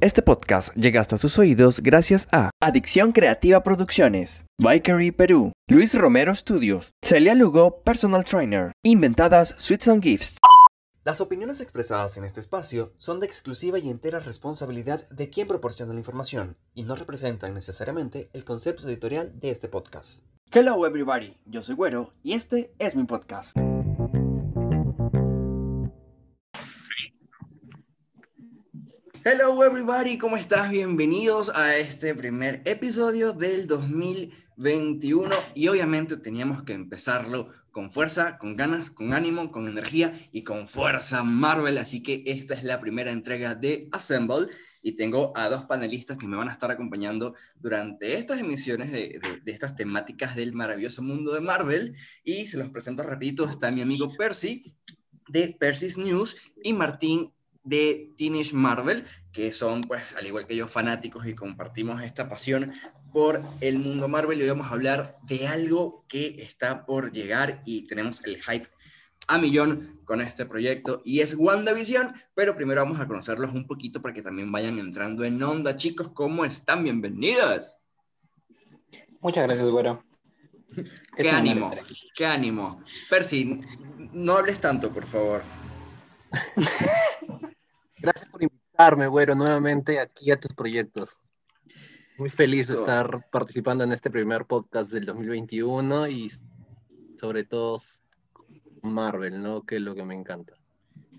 Este podcast llega hasta sus oídos gracias a Adicción Creativa Producciones, Bikery Perú, Luis Romero Studios, Celia Lugo Personal Trainer, Inventadas Sweets and Gifts. Las opiniones expresadas en este espacio son de exclusiva y entera responsabilidad de quien proporciona la información y no representan necesariamente el concepto editorial de este podcast. Hello everybody, yo soy Güero y este es mi podcast. Hello everybody, ¿cómo estás? Bienvenidos a este primer episodio del 2021 y obviamente teníamos que empezarlo con fuerza, con ganas, con ánimo, con energía y con fuerza Marvel, así que esta es la primera entrega de Assemble y tengo a dos panelistas que me van a estar acompañando durante estas emisiones de, estas temáticas del maravilloso mundo de Marvel y se los presento rapidito, está mi amigo Percy de Percy's News y Martín de Teenage Marvel, que son, pues, al igual que yo, fanáticos y compartimos esta pasión por el mundo Marvel. Y hoy vamos a hablar de algo que está por llegar y tenemos el hype a millón con este proyecto y es WandaVision, pero primero vamos a conocerlos un poquito para que también vayan entrando en onda. Chicos, ¿cómo están? Bienvenidos. Muchas gracias, güero. qué ánimo, qué ánimo. Percy, no hables tanto, por favor. Gracias por invitarme, güero, nuevamente aquí a tus proyectos. Muy feliz de estar participando en este primer podcast del 2021 y sobre todo Marvel, ¿no? Que es lo que me encanta.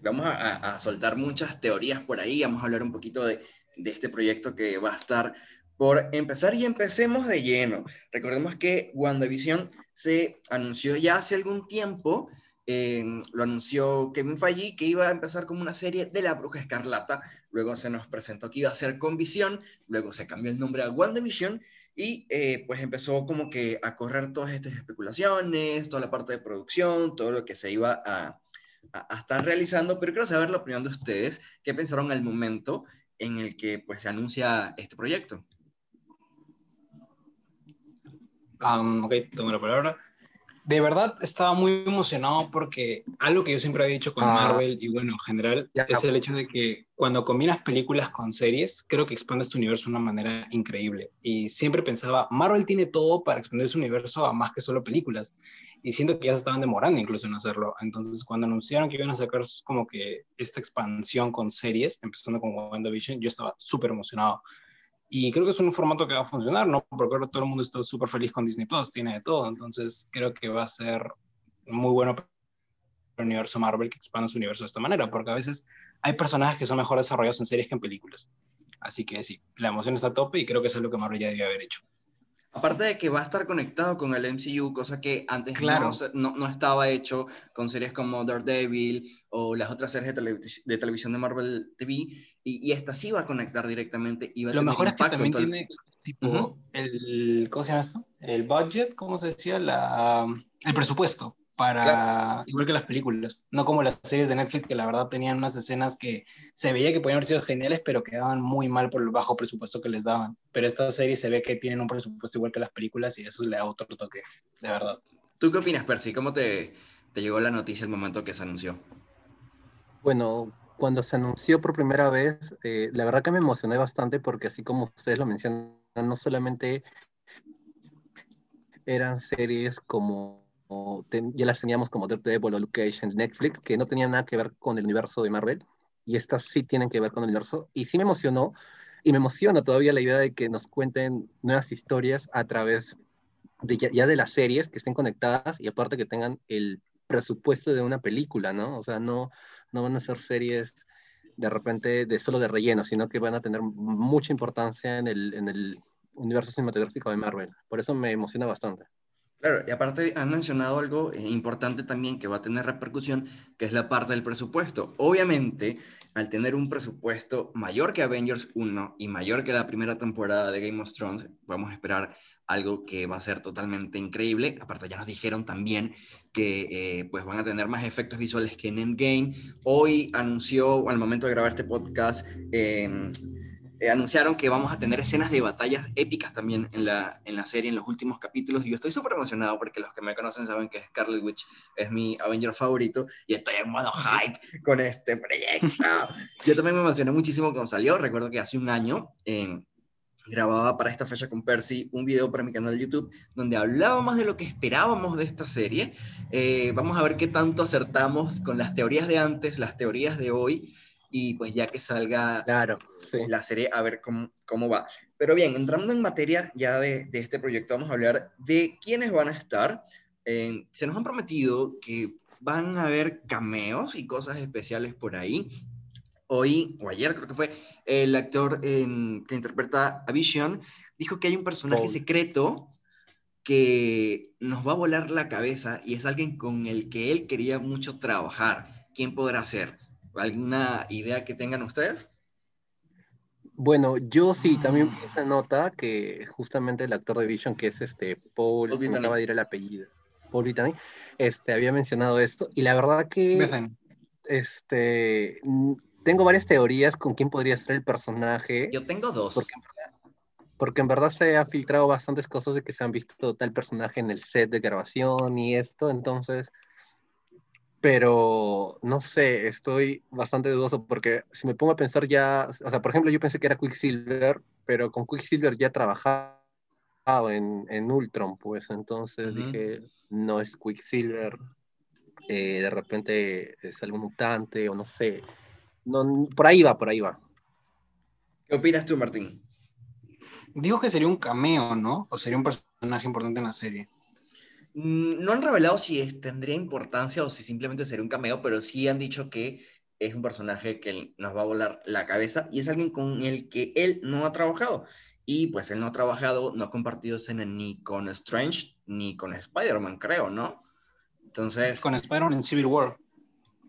Vamos a, soltar muchas teorías por ahí, vamos a hablar un poquito de, de este proyecto que va a estar por empezar y empecemos de lleno. Recordemos que WandaVision se anunció ya hace algún tiempo, lo anunció Kevin Feige que iba a empezar como una serie de La Bruja Escarlata, luego se nos presentó que iba a ser con Visión, luego se cambió el nombre a WandaVision y eh, pues empezó como que a correr todas estas especulaciones, toda la parte de producción, todo lo que se iba a, a, estar realizando, pero quiero saber la opinión de ustedes, qué pensaron al momento en el que pues se anuncia este proyecto. Um, ok, tomo la palabra de verdad estaba muy emocionado porque algo que yo siempre he dicho con ah. Marvel y bueno, en general, es el hecho de que cuando combinas películas con series, creo que expandes tu universo de una manera increíble. Y siempre pensaba, Marvel tiene todo para expandir su universo a más que solo películas. Y siento que ya se estaban demorando incluso en hacerlo. Entonces, cuando anunciaron que iban a sacar como que esta expansión con series, empezando con WandaVision, yo estaba súper emocionado. Y creo que es un formato que va a funcionar, ¿no? Porque ahora todo el mundo está súper feliz con Disney Plus, tiene de todo. Entonces creo que va a ser muy bueno para el universo Marvel que expanda su universo de esta manera, porque a veces hay personajes que son mejor desarrollados en series que en películas. Así que sí, la emoción está a tope y creo que es lo que Marvel ya debe haber hecho. Aparte de que va a estar conectado con el MCU, cosa que antes claro. no, no, estaba hecho con series como Daredevil o las otras series de, televisión de Marvel TV, y, y, esta sí va a conectar directamente y va a Lo mejor es que también tiene tipo el, ¿cómo se llama esto? El budget, ¿cómo se decía? La, el presupuesto para, igual que las películas, no como las series de Netflix que la verdad tenían unas escenas que se veía que podían haber sido geniales, pero quedaban muy mal por el bajo presupuesto que les daban. Pero esta serie se ve que tienen un presupuesto igual que las películas y eso le da otro toque, de verdad. ¿Tú qué opinas, Percy? ¿Cómo te, te llegó la noticia el momento que se anunció? Bueno, cuando se anunció por primera vez, eh, la verdad que me emocioné bastante porque así como ustedes lo mencionan, no solamente eran series como ya las teníamos como Daredevil o Luke Netflix, que no tenían nada que ver con el universo de Marvel, y estas sí tienen que ver con el universo, y sí me emocionó, y me emociona todavía la idea de que nos cuenten nuevas historias a través de ya, de las series que estén conectadas y aparte que tengan el presupuesto de una película, ¿no? O sea, no, no van a ser series de repente de solo de relleno, sino que van a tener mucha importancia en el, en el universo cinematográfico de Marvel. Por eso me emociona bastante. Claro, y aparte han mencionado algo eh, importante también que va a tener repercusión, que es la parte del presupuesto. Obviamente, al tener un presupuesto mayor que Avengers 1 y mayor que la primera temporada de Game of Thrones, podemos esperar algo que va a ser totalmente increíble. Aparte, ya nos dijeron también que eh, pues van a tener más efectos visuales que en Endgame. Hoy anunció, al momento de grabar este podcast, eh, eh, anunciaron que vamos a tener escenas de batallas épicas también en la, en la serie, en los últimos capítulos. Y yo estoy súper emocionado porque los que me conocen saben que Scarlet Witch es mi Avenger favorito y estoy en modo hype con este proyecto. yo también me emocioné muchísimo cuando salió. Recuerdo que hace un año eh, grababa para esta fecha con Percy un video para mi canal de YouTube donde hablábamos de lo que esperábamos de esta serie. Eh, vamos a ver qué tanto acertamos con las teorías de antes, las teorías de hoy y pues ya que salga claro, la serie a ver cómo, cómo va. Pero bien, entrando en materia ya de, de este proyecto, vamos a hablar de quiénes van a estar. se nos han prometido que van a haber cameos y cosas especiales por ahí. Hoy, o ayer creo que fue, el actor que interpreta a Vision dijo que hay un personaje secreto que nos va a volar la cabeza y es alguien con el que él quería mucho trabajar. ¿Quién podrá ser? ¿Alguna idea que tengan ustedes? Bueno, yo sí, también vi esa nota que justamente el actor de Vision, que es este Paul, Paul me acaba de ir el apellido, Paul Brittany, este, había mencionado esto, y la verdad que este, tengo varias teorías con quién podría ser el personaje. Yo tengo dos. Porque en, verdad, porque en verdad se han filtrado bastantes cosas de que se han visto tal personaje en el set de grabación y esto, entonces pero no sé, estoy bastante dudoso porque si me pongo a pensar ya, o sea, por ejemplo, yo pensé que era Quicksilver, pero con Quicksilver ya he trabajado en, en Ultron, pues entonces dije, no es Quicksilver, eh, de repente es algún mutante o no sé, no, por ahí va, por ahí va. ¿Qué opinas tú, Martín? Digo que sería un cameo, ¿no? O sería un personaje importante en la serie. Mm, no han revelado si tendría importancia o si simplemente sería un cameo, pero sí han dicho que es un personaje que nos va a volar la cabeza y es alguien con el que él no ha trabajado. Y pues él no ha trabajado, no ha compartido escena ni con Strange ni con Spider-Man, creo, ¿no? Entonces... Con Spider-Man en Civil War.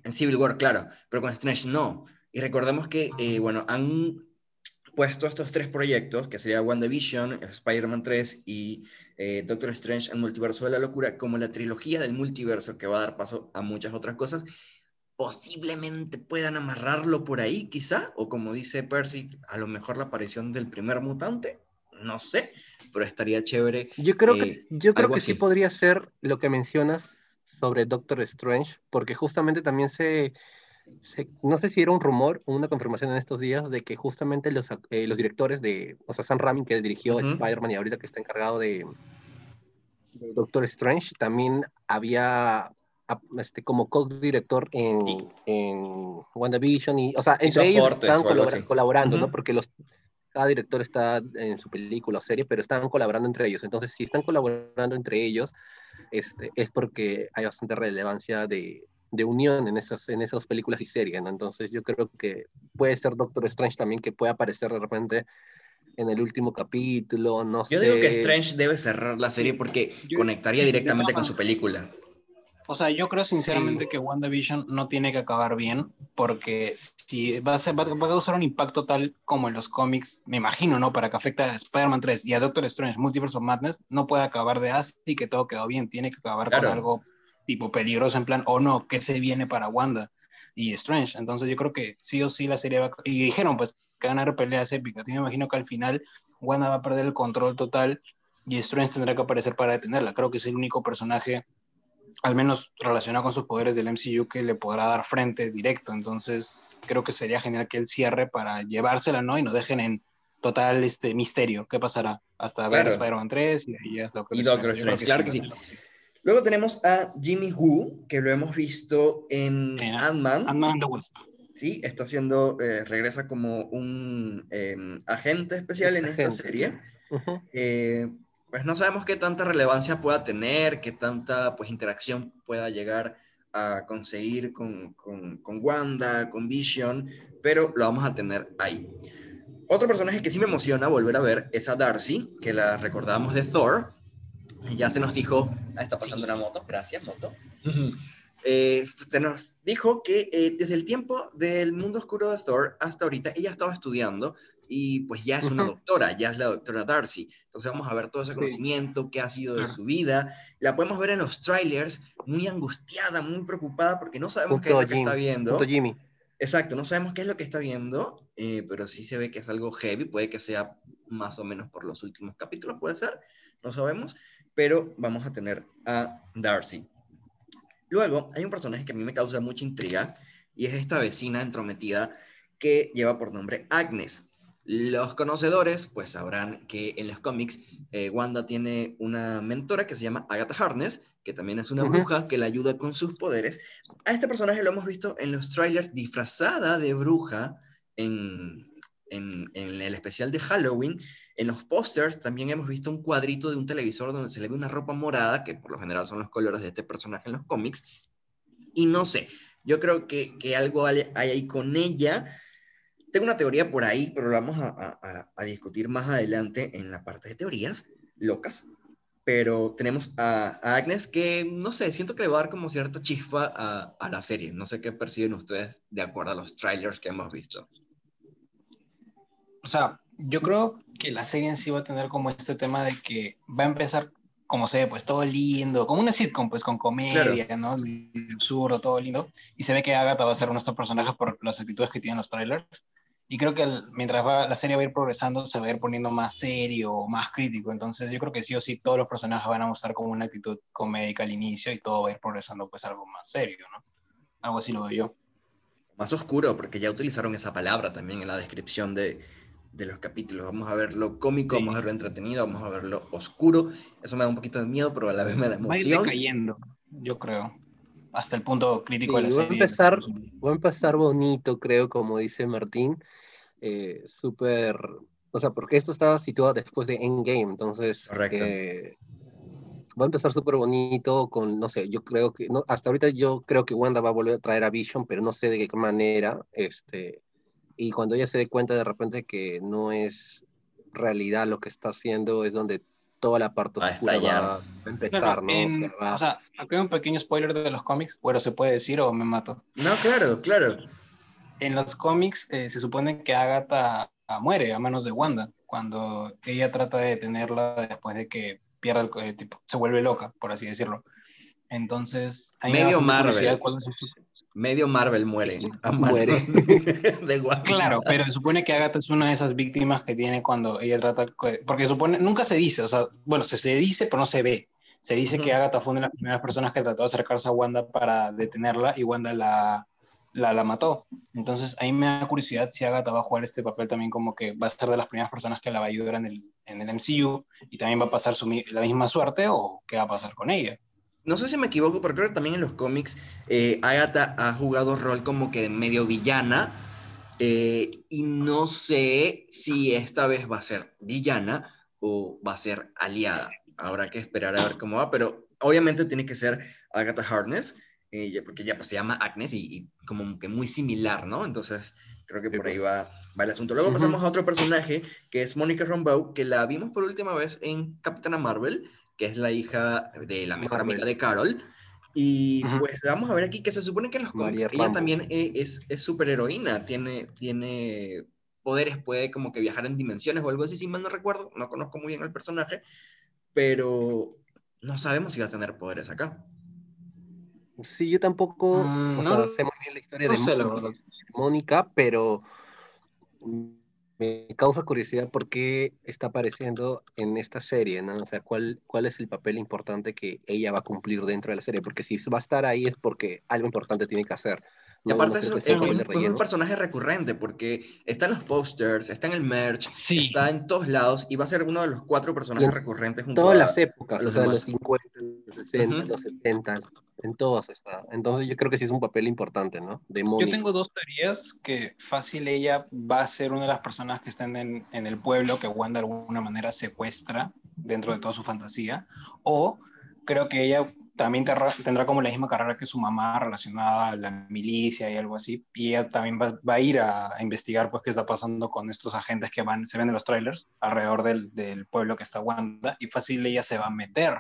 En Civil War, claro, pero con Strange no. Y recordemos que, eh, bueno, han puesto estos tres proyectos, que sería WandaVision, Spider-Man 3 y eh, Doctor Strange, el multiverso de la locura, como la trilogía del multiverso que va a dar paso a muchas otras cosas, posiblemente puedan amarrarlo por ahí, quizá, o como dice Percy, a lo mejor la aparición del primer mutante, no sé, pero estaría chévere. Yo creo que, eh, yo creo que sí podría ser lo que mencionas sobre Doctor Strange, porque justamente también se no sé si era un rumor o una confirmación en estos días de que justamente los, eh, los directores de, o sea, Sam Raimi, que dirigió Spider-Man y ahorita que está encargado de, Doctor Strange, también había este, como co-director en, en WandaVision, y, o sea, entre ellos están colaborando, ¿no? Porque los, cada director está en su película o serie, pero están colaborando entre ellos. Entonces, si están colaborando entre ellos, este, es porque hay bastante relevancia de, de unión en esas, en esas películas y series, ¿no? Entonces yo creo que puede ser Doctor Strange también que pueda aparecer de repente en el último capítulo, no sé. Yo digo que Strange debe cerrar la serie porque conectaría directamente con su película. O sea, yo creo sinceramente que WandaVision no tiene que acabar bien, porque si va a, ser, va a causar un impacto tal como en los cómics, me imagino, ¿no? Para que afecte a Spider-Man 3 y a Doctor Strange Multiverse of Madness, no puede acabar de así que todo quedó bien, tiene que acabar con algo tipo peligroso en plan, o no, ¿qué se viene para Wanda y Strange? Entonces yo creo que sí o sí la serie va Y dijeron, pues, que van a haber peleas épicas. Yo me imagino que al final Wanda va a perder el control total y Strange tendrá que aparecer para detenerla. Creo que es el único personaje, al menos relacionado con sus poderes del MCU, que le podrá dar frente directo. Entonces creo que sería genial que él cierre para llevársela, ¿no? Y nos dejen en total este misterio. ¿Qué pasará? Hasta ver Spider-Man 3 y, ya Doctor y Doctor Strange. Claro que sí. Luego tenemos a Jimmy Woo, que lo hemos visto en Ant-Man. Ant-Man the Wasp. Sí, está haciendo, eh, regresa como un em, agente especial en esta serie. Eh, pues no sabemos qué tanta relevancia pueda tener, qué tanta pues, interacción pueda llegar a conseguir con, con, con Wanda, con Vision, pero lo vamos a tener ahí. Otro personaje que sí me emociona volver a ver es a Darcy, que la recordábamos de Thor, ya se nos dijo, ah, está pasando una moto, gracias, moto. Eh, se nos dijo que eh, desde el tiempo del mundo oscuro de Thor hasta ahorita ella estaba estudiando y pues ya es una doctora, ya es la doctora Darcy. Entonces vamos a ver todo ese conocimiento, qué ha sido de su vida. La podemos ver en los trailers, muy angustiada, muy preocupada porque no sabemos qué es lo que está viendo. Jimmy. Exacto, no sabemos qué es lo que está viendo, eh, pero sí se ve que es algo heavy, puede que sea más o menos por los últimos capítulos, puede ser, no sabemos, pero vamos a tener a Darcy. Luego, hay un personaje que a mí me causa mucha intriga, y es esta vecina entrometida que lleva por nombre Agnes. Los conocedores pues sabrán que en los cómics eh, Wanda tiene una mentora que se llama Agatha Harkness, que también es una bruja que la ayuda con sus poderes. A este personaje lo hemos visto en los trailers disfrazada de bruja en, en, en el especial de Halloween. En los pósters también hemos visto un cuadrito de un televisor donde se le ve una ropa morada, que por lo general son los colores de este personaje en los cómics. Y no sé, yo creo que, que algo hay ahí con ella tengo una teoría por ahí, pero lo vamos a, discutir más adelante en la parte de teorías locas. Pero tenemos a, Agnes que, no sé, siento que le va a dar como cierta chispa a, la serie. No sé qué perciben ustedes de acuerdo a los trailers que hemos visto. O sea, yo creo que la serie en sí va a tener como este tema de que va a empezar, como se ve, pues todo lindo, como una sitcom, pues con comedia, ¿no? Absurdo, todo lindo. Y se ve que Agatha va a ser nuestro personaje por las actitudes que tienen los trailers y creo que mientras va, la serie va a ir progresando, se va a ir poniendo más serio, más crítico. Entonces yo creo que sí o sí todos los personajes van a mostrar como una actitud comédica al inicio y todo va a ir progresando pues algo más serio, ¿no? Algo así lo veo yo. Más oscuro, porque ya utilizaron esa palabra también en la descripción de, de los capítulos. Vamos a ver lo cómico, vamos a ver lo entretenido, vamos a ver lo oscuro. Eso me da un poquito de miedo, pero a la vez me da emoción. Va a ir cayendo, yo creo. Hasta el punto crítico de la serie. Va a, empezar, va a empezar bonito, creo, como dice Martín eh, súper, o sea, porque esto estaba situado después de Endgame, entonces eh, va a empezar súper bonito con, no sé, yo creo que, no, hasta ahorita yo creo que Wanda va a volver a traer a Vision, pero no sé de qué manera, este, y cuando ella se dé cuenta de repente que no es realidad lo que está haciendo, es donde toda la parte oscura va a empezar, ¿no? o, sea, aquí hay un pequeño spoiler de los cómics, bueno, ¿se puede decir o me mato? No, claro, claro en los cómics eh, se supone que Agatha muere a manos de Wanda cuando ella trata de detenerla después de que pierde el eh, tipo, se vuelve loca, por así decirlo. Entonces, medio Marvel. Medio Marvel muere. muere. de claro, pero se supone que Agatha es una de esas víctimas que tiene cuando ella trata. Porque supone, nunca se dice, o sea, bueno, se, se dice, pero no se ve. Se dice que Agatha fue una de las primeras personas que trató de acercarse a Wanda para detenerla y Wanda la, la, la mató. Entonces, ahí me da curiosidad si Agatha va a jugar este papel también como que va a ser de las primeras personas que la va a ayudar en el, en el MCU y también va a pasar su, la misma suerte o qué va a pasar con ella. No sé si me equivoco, pero creo que también en los cómics eh, Agatha ha jugado rol como que medio villana eh, y no sé si esta vez va a ser villana o va a ser aliada. Habrá que esperar a ver cómo va, pero obviamente tiene que ser Agatha Harness eh, porque ya pues, se llama Agnes y, como que muy similar, ¿no? Entonces creo que por ahí va, va el asunto. Luego pasamos a otro personaje que es Mónica Rambeau, que la vimos por última vez en Capitana Marvel, que es la hija de la mejor amiga de Carol. Y pues vamos a ver aquí que se supone que en los cómics ella también e, es, es superheroína, tiene, tiene poderes, puede como que viajar en dimensiones o algo así, si mal no recuerdo, no conozco muy bien al personaje, pero no sabemos si va a tener poderes acá. Sí, yo tampoco mm, no, sé muy bien la historia de Mónica, pero me causa curiosidad por qué está apareciendo en esta serie, ¿no? O sea, ¿cuál, cuál es el papel importante que ella va a cumplir dentro de la serie, porque si va a estar ahí es porque algo importante tiene que hacer. Y aparte es, un, personaje recurrente porque está en los posters, está en el merch, está en todos lados y va a ser uno de los cuatro personajes recurrentes junto todas las épocas, los, los 50, los 60, los 70, en todas está. Entonces yo creo que sí es un papel importante, ¿no? De yo tengo dos teorías que fácil ella va a ser una de las personas que estén en, en el pueblo que Wanda de alguna manera secuestra dentro de toda su fantasía o creo que ella también tendrá como la misma carrera que su mamá relacionada a la milicia y algo así, y ella también va, a ir a, investigar pues qué está pasando con estos agentes que van, se ven en los trailers alrededor del, del pueblo que está Wanda, y fácil ella se va a meter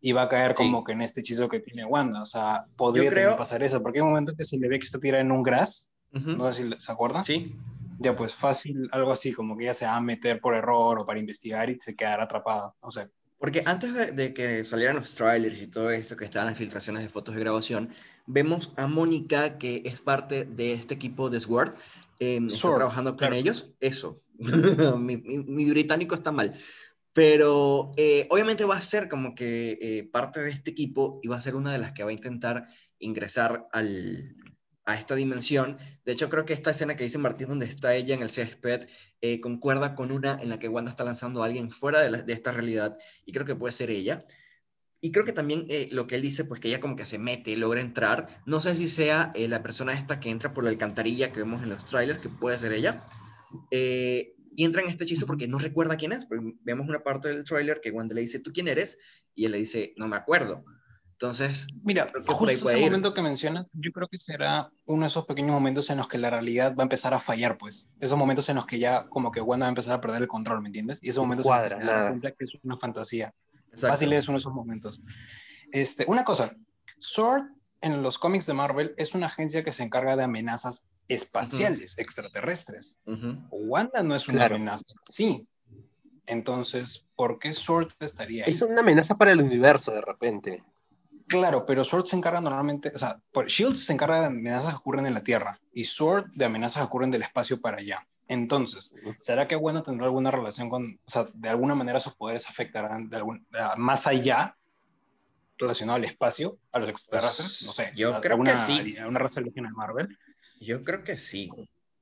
y va a caer como que en este hechizo que tiene Wanda, o sea, podría pasar eso, porque hay un momento que se le ve que está tirada en un gras, no sé si se acuerdan. Sí. Ya pues fácil, algo así, como que ella se va a meter por error o para investigar y se quedará atrapada, no sé Porque antes de, que salieran los trailers y todo esto, que estaban las filtraciones de fotos de grabación, vemos a Mónica, que es parte de este equipo de Sword, eh, está trabajando con ellos. Eso, mi, mi, británico está mal. Pero eh, obviamente va a ser como que eh, parte de este equipo y va a ser una de las que va a intentar ingresar al, a esta dimensión. De hecho, creo que esta escena que dice Martín, donde está ella en el césped, eh, concuerda con una en la que Wanda está lanzando a alguien fuera de, esta realidad, y creo que puede ser ella. Y creo que también eh, lo que él dice, pues que ella como que se mete, logra entrar. No sé si sea eh, la persona esta que entra por la alcantarilla que vemos en los trailers, que puede ser ella. y entra en este hechizo porque no recuerda quién es. vemos una parte del trailer que Wanda le dice, ¿tú quién eres? Y él le dice, no me acuerdo. Entonces, mira, justo ese momento que mencionas, yo creo que será uno de esos pequeños momentos en los que la realidad va a empezar a fallar, pues. Esos momentos en los que ya como que Wanda va a empezar a perder el control, ¿me entiendes? Y esos momentos en los que se da cuenta que es una fantasía. Fácil es uno de esos momentos. Este, una cosa, Sword en los cómics de Marvel es una agencia que se encarga de amenazas espaciales, extraterrestres. Wanda no es una amenaza, sí. Entonces, ¿por qué Sword estaría ahí? Es una amenaza para el universo de repente. Claro, pero Sword se encarga normalmente, o sea, Shield se encarga de amenazas que ocurren en la Tierra y Sword de amenazas que ocurren del espacio para allá. Entonces, ¿será que Wanda tendrá alguna relación con, o sea, de alguna manera sus poderes afectarán de algún, más allá relacionado al espacio, a los extraterrestres? Pues, no sé. Yo creo que sí. ¿Una raza de Marvel? Yo creo que sí.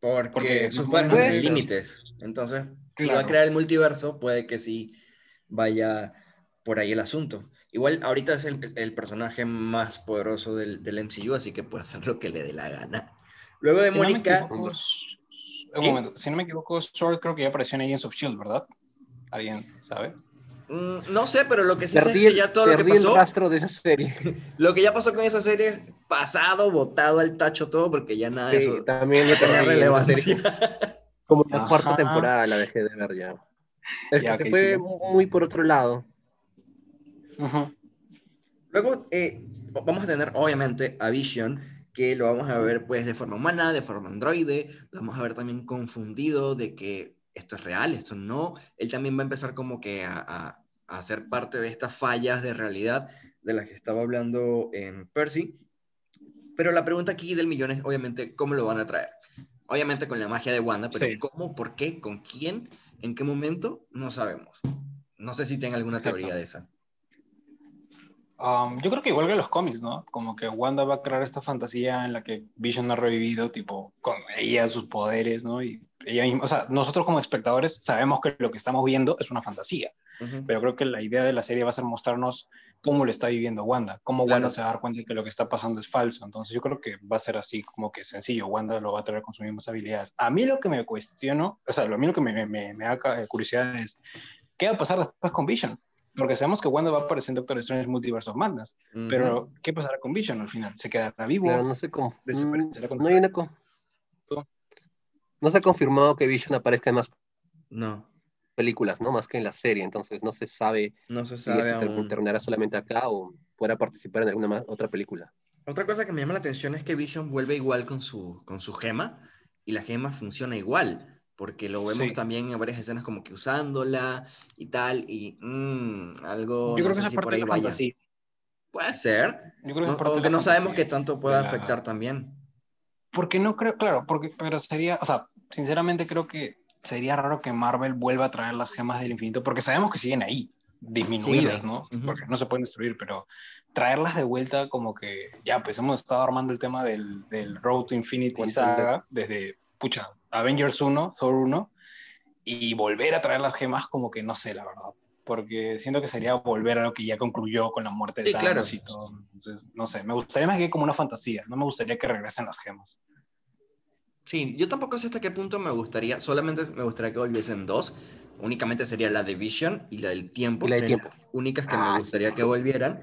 Porque, sus poderes no tienen límites. Entonces, si va a crear el multiverso, puede que sí vaya por ahí el asunto. Igual ahorita es el, personaje más poderoso del, del, MCU, así que puede hacer lo que le dé la gana. Luego de Mónica... un momento, si no me equivoco, Sword creo que ya apareció en Agents of S.H.I.E.L.D., ¿verdad? ¿Alguien sabe? Mm, no sé, pero lo que sí sé es que ya todo lo que pasó... el rastro de esa serie. Lo que ya pasó con esa serie, pasado, botado al tacho todo, porque ya nada de eso también no tenía relevancia. Como la cuarta temporada la dejé de ver ya. Es que se fue muy por otro lado. Luego eh, vamos a tener obviamente a Vision, que lo vamos a ver pues de forma humana, de forma androide, lo vamos a ver también confundido de que esto es real, esto no. Él también va a empezar como que a, a, a ser parte de estas fallas de realidad de las que estaba hablando en Percy. Pero la pregunta aquí del millón es obviamente cómo lo van a traer. Obviamente con la magia de Wanda, pero ¿cómo? ¿Por qué? ¿Con quién? ¿En qué momento? No sabemos. No sé si tienen alguna teoría de esa. Um, yo creo que igual que los cómics, ¿no? Como que Wanda va a crear esta fantasía en la que Vision ha revivido, tipo, con ella, sus poderes, ¿no? Y ella o sea, nosotros como espectadores sabemos que lo que estamos viendo es una fantasía, pero creo que la idea de la serie va a ser mostrarnos cómo lo está viviendo Wanda, cómo Wanda se va a dar cuenta de que lo que está pasando es falso. Entonces yo creo que va a ser así como que sencillo, Wanda lo va a traer con sus mismas habilidades. A mí lo que me cuestiono, o sea, a mí lo que me, me, me da curiosidad es, ¿qué va a pasar después con Vision? Porque sabemos que Wanda va a aparecer en Doctor Strange Multiverse of Madness. Pero, ¿qué pasará con Vision al final? ¿Se quedará vivo? no sé cómo. No, hay una no se ha confirmado que Vision aparezca en más no. películas, ¿no? Más que en la serie. Entonces, no se sabe, no se sabe si terminará solamente acá o podrá participar en alguna otra película. Otra cosa que me llama la atención es que Vision vuelve igual con su, con su gema y la gema funciona igual porque lo vemos también en varias escenas como que usándola y tal, y mmm, algo... Yo creo que esa parte por ahí vaya. Sí. Puede ser, Yo creo que aunque no sabemos qué tanto puede afectar también. Porque no creo, claro, porque, pero sería, o sea, sinceramente creo que sería raro que Marvel vuelva a traer las gemas del infinito, porque sabemos que siguen ahí, disminuidas, ¿no? Porque no se pueden destruir, pero traerlas de vuelta como que ya, pues hemos estado armando el tema del, del Road to Infinity saga desde, pucha, Avengers 1, Thor 1, y volver a traer las gemas como que no sé, la verdad. Porque siento que sería volver a lo que ya concluyó con la muerte de Thanos y todo. Entonces, no sé, me gustaría más que como una fantasía. No me gustaría que regresen las gemas. Sí, yo tampoco sé hasta qué punto me gustaría. Solamente me gustaría que volviesen dos. Únicamente sería la de Vision y la del tiempo. las únicas que me ah, gustaría que volvieran.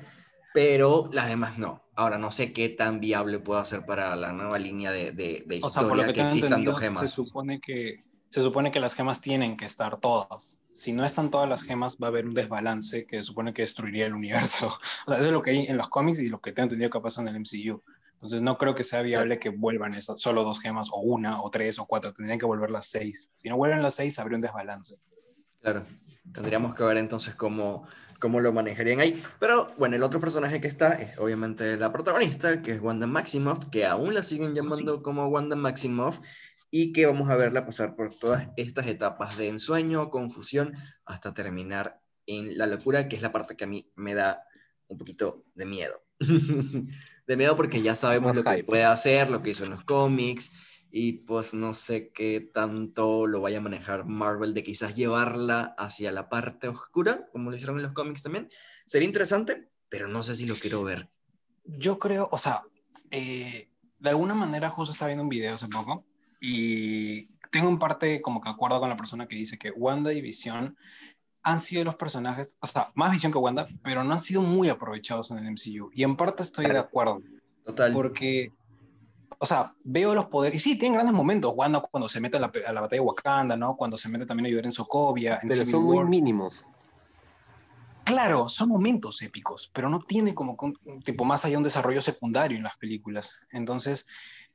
Pero las demás no. Ahora, no sé qué tan viable puedo hacer para la nueva línea de, de, de historia que, existan dos gemas. Se supone, que, se supone que las gemas tienen que estar todas. Si no están todas las gemas, va a haber un desbalance que se supone que destruiría el universo. O sea, eso es lo que hay en los cómics y lo que tengo entendido que pasa en el MCU. Entonces no creo que sea viable que vuelvan esas, solo dos gemas, o una, o tres, o cuatro. Tendrían que volver las seis. Si no vuelven las seis, habría un desbalance. Claro, tendríamos que ver entonces cómo, cómo lo manejarían ahí. Pero bueno, el otro personaje que está es obviamente la protagonista, que es Wanda Maximoff, que aún la siguen llamando como Wanda Maximoff y que vamos a verla pasar por todas estas etapas de ensueño, confusión, hasta terminar en la locura, que es la parte que a mí me da un poquito de miedo. de miedo porque ya sabemos lo que puede hacer, lo que hizo en los cómics, y pues no sé qué tanto lo vaya a manejar Marvel de quizás llevarla hacia la parte oscura, como lo hicieron en los cómics también. Sería interesante, pero no sé si lo quiero ver. Yo creo, o sea, eh, de alguna manera justo estaba viendo un video hace poco y tengo un parte como que acuerdo con la persona que dice que Wanda y Visión han sido los personajes, o sea, más Visión que Wanda, pero no han sido muy aprovechados en el MCU. Y en parte estoy de acuerdo. Total. Porque, o sea, veo los poderes, y sí, tienen grandes momentos. Wanda cuando se mete a la, a la batalla de Wakanda, ¿no? Cuando se mete también a ayudar en Sokovia, en pero son muy mínimos. Claro, son momentos épicos, pero no tiene como tipo más allá un desarrollo secundario en las películas. Entonces,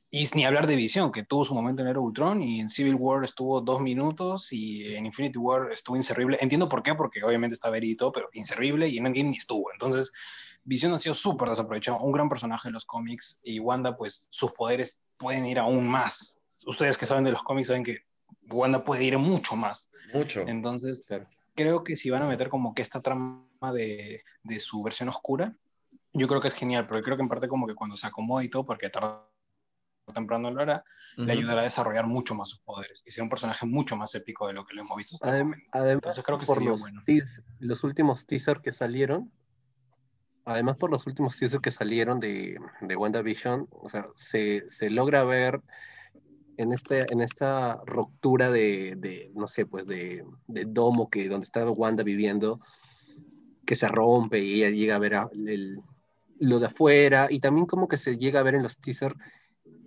y ni hablar de Visión, que tuvo su momento en Era Ultron y en Civil War estuvo dos minutos y en Infinity War estuvo inservible. Entiendo por qué, porque obviamente está verito, pero inservible y en Endgame ni estuvo. Entonces, Visión ha sido súper desaprovechado, un gran personaje en los cómics y Wanda, pues sus poderes pueden ir aún más. Ustedes que saben de los cómics saben que Wanda puede ir mucho más. Mucho. Entonces, creo que si van a meter como que esta trama de, de su versión oscura, yo creo que es genial, pero creo que en parte como que cuando se acomoda y todo, porque tarda temprano lo hará, le ayudará a desarrollar mucho más sus poderes y ser un personaje mucho más épico de lo que lo hemos visto hasta Adem Además, Entonces creo que por los, bueno. los últimos teasers que salieron, además por los últimos teasers que salieron de, de WandaVision, o sea, se, se logra ver en, este, en esta ruptura de, de no sé, pues de, de, domo que donde estaba Wanda viviendo, que se rompe y ella llega a ver a, el, lo de afuera y también como que se llega a ver en los teasers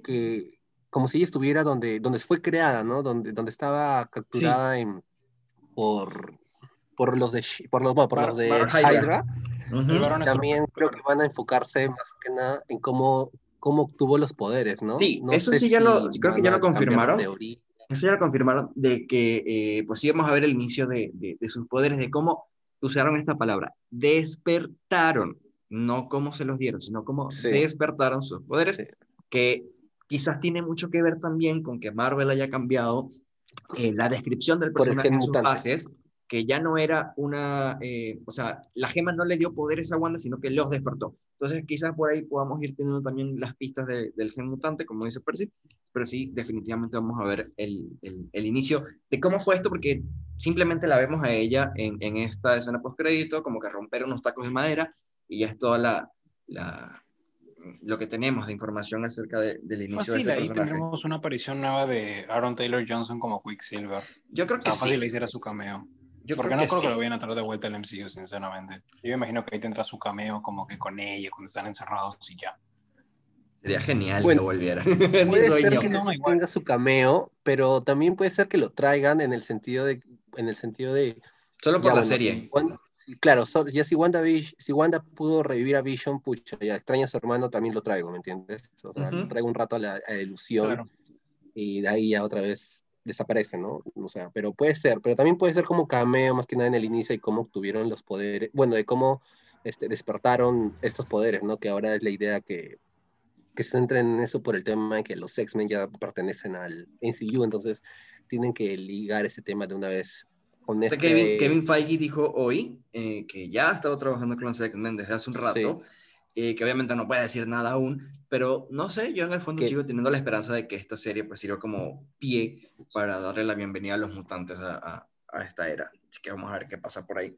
que como si ella estuviera donde, donde fue creada, ¿no? Donde, donde estaba capturada en, por, por los de, por los, por los de Hydra. También creo que van a enfocarse más que nada en cómo, cómo obtuvo los poderes, ¿no? Sí, no eso sí ya lo, creo que ya lo confirmaron. Eso ya lo confirmaron, de que eh, pues sí vamos a ver el inicio de, de, de, sus poderes, de cómo usaron esta palabra, despertaron, no cómo se los dieron, sino cómo sí. despertaron sus poderes, sí. que quizás tiene mucho que ver también con que Marvel haya cambiado eh, la descripción del personaje en sus fases, que ya no era una, eh, o sea, la gema no le dio poderes a Wanda, sino que los despertó. Entonces quizás por ahí podamos ir teniendo también las pistas de, del gen mutante, como dice Percy, pero sí, definitivamente vamos a ver el, el, el, inicio de cómo fue esto, porque simplemente la vemos a ella en, en esta escena post-crédito, como que romper unos tacos de madera, y ya es toda la, la lo que tenemos de información acerca de, del inicio fácil, de este ahí personaje. tenemos una aparición nueva de Aaron Taylor Johnson como Quicksilver. Yo creo que Está fácil sí. le hiciera su cameo. Yo Porque creo no que creo sí. que lo vayan a traer de vuelta al MCU, sinceramente. Yo me imagino que ahí tendrá su cameo como que con ella, cuando están encerrados y ya. Sería genial Bueno, que volviera. Puede ser que No, tenga su cameo, pero también puede ser que lo traigan en el sentido de, en el sentido de Solo por ya, la bueno, serie. si Wanda- si- claro, so- ya si Wanda, si Wanda pudo revivir a Vision, pucha, ya extraña a su hermano, también lo traigo, ¿me entiendes? O sea, Ujú. lo traigo un rato a la, a la ilusión Claro. y de ahí ya otra vez desaparece, ¿no? O sea, pero puede ser, pero también puede ser como cameo más que nada en el inicio y cómo obtuvieron los poderes, bueno, de cómo este, despertaron estos poderes, ¿no? Que ahora es la idea que, que se centren en eso por el tema de que los X-Men ya pertenecen al MCU, entonces tienen que ligar ese tema de una vez con Este este... Kevin, Kevin Feige dijo hoy eh, que ya ha estado trabajando con los X-Men desde hace un rato, eh, que obviamente no puede decir nada aún, pero no sé, yo en el fondo Que- sigo teniendo la esperanza de que esta serie pues sirva como pie para darle la bienvenida a los mutantes a, a- a esta era. Así que vamos a ver qué pasa por ahí.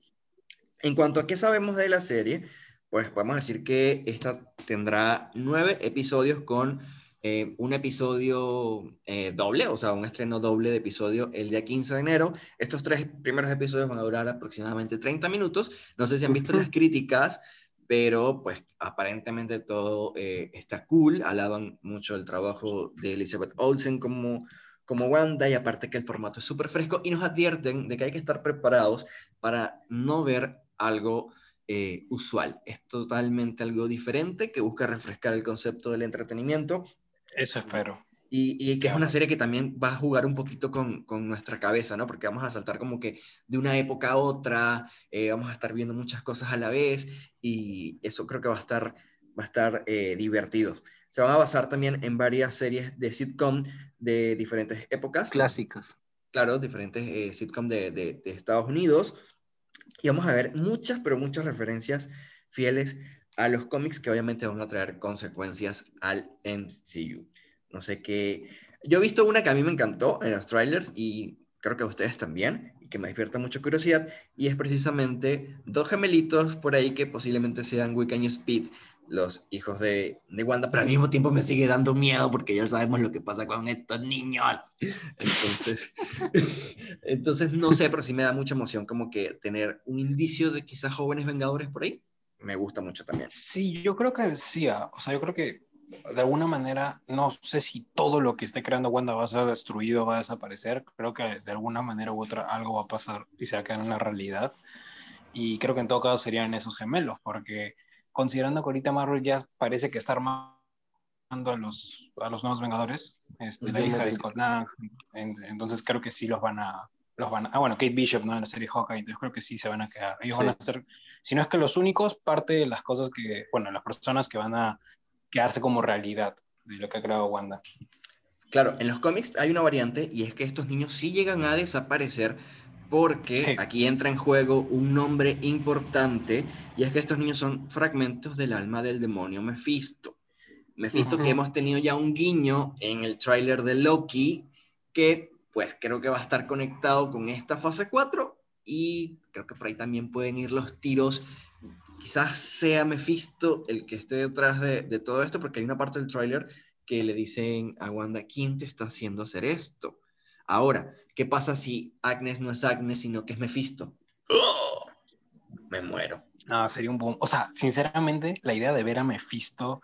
En cuanto a qué sabemos de la serie, pues podemos decir que esta tendrá nueve episodios con eh, un episodio eh, doble, o sea, un estreno doble de episodio el día 15 de enero. Estos tres primeros episodios van a durar aproximadamente 30 minutos. No sé si han visto las críticas, pero pues aparentemente todo eh, está cool. Alaban mucho el trabajo de Elizabeth Olsen como, como Wanda y aparte que el formato es súper fresco y nos advierten de que hay que estar preparados para no ver algo eh, usual. Es totalmente algo diferente que busca refrescar el concepto del entretenimiento Eso espero. Y, que es una serie que también va a jugar un poquito con, nuestra cabeza, ¿no? Porque vamos a saltar como que de una época a otra, eh, vamos a estar viendo muchas cosas a la vez y eso creo que va a estar, va a estar eh, divertido. Se van a basar también en varias series de sitcom de diferentes épocas. Clásicas. Claro, diferentes eh, sitcom de, de Estados Unidos. Y vamos a ver muchas, pero muchas referencias fieles a los cómics que obviamente van a traer consecuencias al MCU. No sé qué. Yo he visto una que a mí me encantó en los trailers y creo que a ustedes también, y que me despierta mucha curiosidad, y es precisamente dos gemelitos por ahí que posiblemente sean Wiccan y Speed, los hijos de, de, Wanda, pero al mismo tiempo me sigue dando miedo porque ya sabemos lo que pasa con estos niños. Entonces, entonces no sé, pero sí me da mucha emoción como que tener un indicio de quizás jóvenes vengadores por ahí. Me gusta mucho también. Sí, yo creo que sí, ah, o sea, yo creo que de alguna manera, no sé si todo lo que esté creando Wanda va a ser destruido, va a desaparecer. Creo que de alguna manera u otra algo va a pasar y se va a quedar en la realidad. Y creo que en todo caso serían esos gemelos, porque considerando que ahorita Marvel ya parece que está armando a los, a los nuevos Vengadores, este, la hija de Scott Lang, entonces creo que sí los van a, los van ah bueno, Kate Bishop, ¿no? En la serie Hawkeye, entonces creo que sí se van a quedar. Ellos van a ser, si no es que los únicos, parte de las cosas que, bueno, las personas que van a quedarse como realidad de lo que ha creado Wanda. Claro, en los cómics hay una variante y es que estos niños sí llegan a desaparecer porque aquí entra en juego un nombre importante y es que estos niños son fragmentos del alma del demonio Mephisto. Mephisto que hemos tenido ya un guiño en el tráiler de Loki que pues creo que va a estar conectado con esta fase 4 y creo que por ahí también pueden ir los tiros quizás sea Mephisto el que esté detrás de, todo esto, porque hay una parte del tráiler que le dicen a Wanda, ¿quién te está haciendo hacer esto? Ahora, ¿qué pasa si Agnes no es Agnes, sino que es Mephisto? ¡Oh! Me muero. No, sería un boom. O sea, sinceramente, la idea de ver a Mephisto,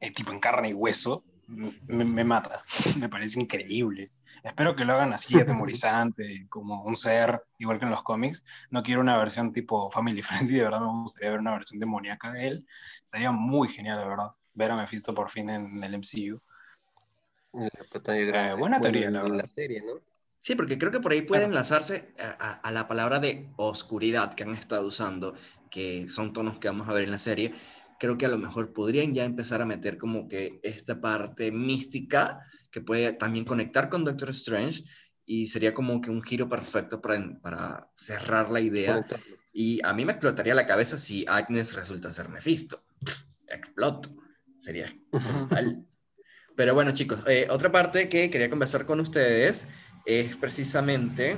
eh, tipo en carne y hueso, me mata. me parece increíble. Espero que lo hagan así, atemorizante, como un ser, igual que en los cómics. No quiero una versión tipo Family Friendly, de verdad me gustaría ver una versión demoníaca de él. Estaría muy genial, de verdad, ver a Mephisto por fin en, el MCU. Eh, buena teoría, la, la serie, ¿no? Sí, porque creo que por ahí puede enlazarse a, a, la palabra de oscuridad que han estado usando, que son tonos que vamos a ver en la serie, creo que a lo mejor podrían ya empezar a meter como que esta parte mística que puede también conectar con Doctor Strange y sería como que un giro perfecto para, para cerrar la idea. Y a mí me explotaría la cabeza si Agnes resulta ser Mephisto. Exploto. Sería brutal. Pero bueno, chicos, eh, otra parte que quería conversar con ustedes es precisamente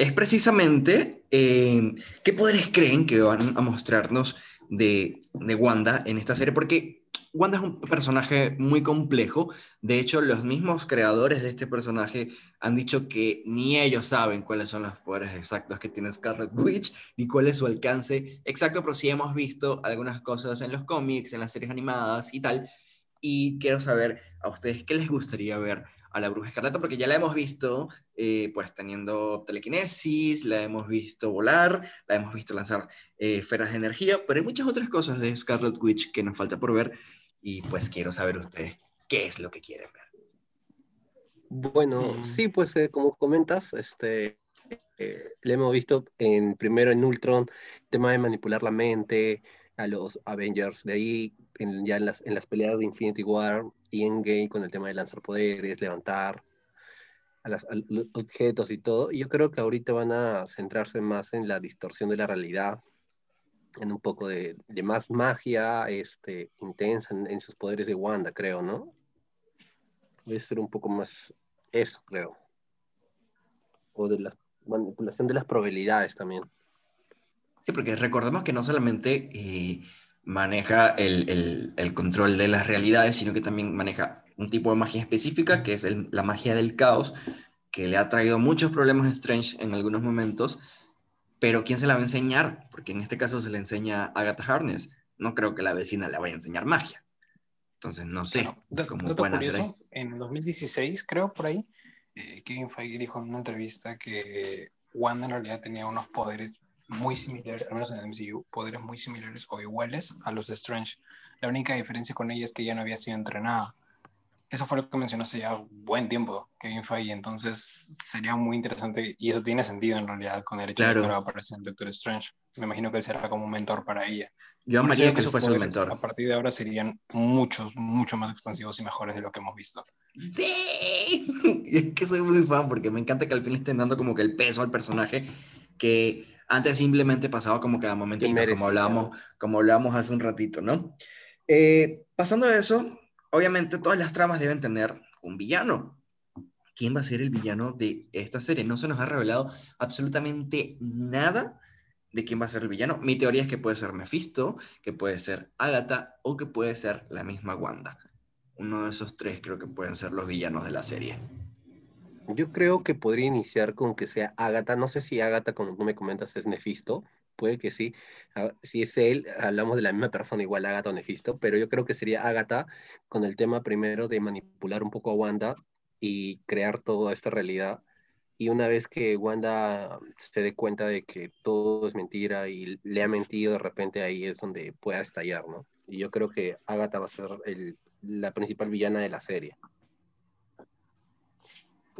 es precisamente eh, qué poderes creen que van a mostrarnos de, de Wanda en esta serie, porque Wanda es un personaje muy complejo. De hecho, los mismos creadores de este personaje han dicho que ni ellos saben cuáles son los poderes exactos que tiene Scarlet Witch, ni cuál es su alcance exacto, pero sí hemos visto algunas cosas en los cómics, en las series animadas y tal. Y quiero saber a ustedes qué les gustaría ver a la Bruja Escarlata, porque ya la hemos visto eh, pues teniendo telequinesis, la hemos visto volar, la hemos visto lanzar eh, esferas de energía, pero hay muchas otras cosas de Scarlet Witch que nos falta por ver y pues quiero saber ustedes qué es lo que quieren ver. Bueno, mm. sí, pues eh, como comentas, este, le hemos visto en, primero en Ultron, tema de manipular la mente, a los Avengers, de ahí ya en las, en las peleas de Infinity War, y en Endgame con el tema de lanzar poderes, levantar a, los objetos y todo. Y yo creo que ahorita van a centrarse más en la distorsión de la realidad, en un poco de, más magia este, intensa en, sus poderes de Wanda, creo, ¿no? Debe ser un poco más eso, creo. O de la manipulación de las probabilidades también. Sí, porque recordemos que no solamente eh, maneja el, control de las realidades, sino que también maneja un tipo de magia específica, que es la magia del caos, que le ha traído muchos problemas a Strange en algunos momentos, pero ¿quién se la va a enseñar? Porque en este caso se le enseña a Agatha Harness. No creo que la vecina le vaya a enseñar magia. Entonces, no sé cómo pueden hacer ahí. En 2016, creo, por ahí, eh, Kevin Feige dijo en una entrevista que Wanda en realidad tenía unos poderes muy similares, al menos en el MCU, poderes muy similares o iguales a los de Strange. La única diferencia con ella es que ella no había sido entrenada. eso fue lo que mencionaste ya buen tiempo, Kevin Feige, entonces sería muy interesante y eso tiene sentido en realidad con el hecho de que va a aparecer en Doctor Strange. Me imagino que él será como un mentor para ella. Yo amaría que fuese un mentor. A partir de ahora serían muchos, mucho más expansivos y mejores de lo que hemos visto. Sí, es que soy muy fan porque me encanta que al fin le estén dando como que el peso al personaje que antes simplemente pasaba como cada momentito, como hablábamos, como hablábamos hace un ratito, ¿no? Eh, pasando a eso, obviamente todas las tramas deben tener un villano. ¿Quién va a ser el villano de esta serie? No se nos ha revelado absolutamente nada de quién va a ser el villano. Mi teoría es que puede ser Mephisto, que puede ser Agatha o que puede ser la misma Wanda. Uno de esos tres creo que pueden ser los villanos de la serie. Yo creo que podría iniciar con que sea Agatha. No sé si Agatha, como tú me comentas, es Mephisto, puede que sí. Ah, si es él, hablamos de la misma persona, igual Agatha o Nefisto, pero yo creo que sería Agatha con el tema primero de manipular un poco a Wanda y crear toda esta realidad. Y una vez que Wanda se dé cuenta de que todo es mentira y le ha mentido, de repente ahí es donde pueda estallar, ¿no? Y yo creo que Agatha va a ser la principal villana de la serie.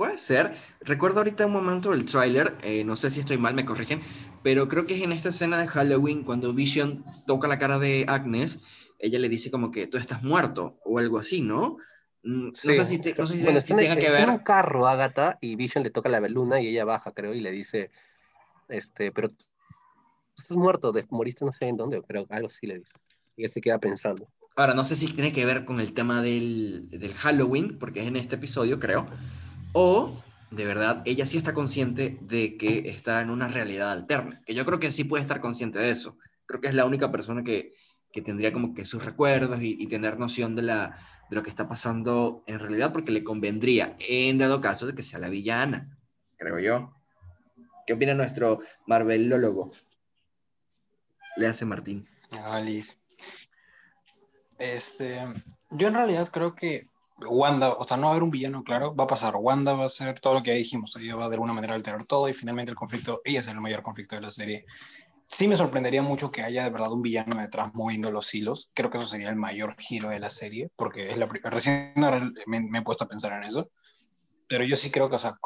Puede ser. Recuerdo ahorita un momento del tráiler, eh, no sé si estoy mal, me corrigen, pero creo que es en esta escena de Halloween cuando Vision toca la cara de Agnes, ella le dice como que tú estás muerto o algo así, ¿no? Mm, no sé si, no sé si, tenga que ver. un carro, Agatha, y Vision le toca la luna y ella baja, creo, y le dice, este, pero tú estás muerto, moriste no sé en dónde, pero algo sí le dice. Y él se queda pensando. Ahora, no sé si tiene que ver con el tema del, del Halloween, porque es en este episodio, creo o de verdad ella sí está consciente de que está en una realidad alterna, que yo creo que sí puede estar consciente de eso. Creo que es la única persona que, que tendría como que sus recuerdos y, tener noción de, la, de lo que está pasando en realidad, porque le convendría, en dado caso de que sea la villana, creo yo. ¿Qué opina nuestro Marvelólogo? Le hace Martín. Ah, Este, yo en realidad creo que Wanda, o sea, no va a haber un villano, claro, va a pasar. Wanda va a hacer todo lo que dijimos, ella va de alguna manera a alterar todo y finalmente el conflicto, ella es el mayor conflicto de la serie. Sí me sorprendería mucho que haya de verdad un villano detrás moviendo los hilos. Creo que eso sería el mayor giro de la serie, porque es la recién me, me, he puesto a pensar en eso. Pero yo sí creo que, o sea,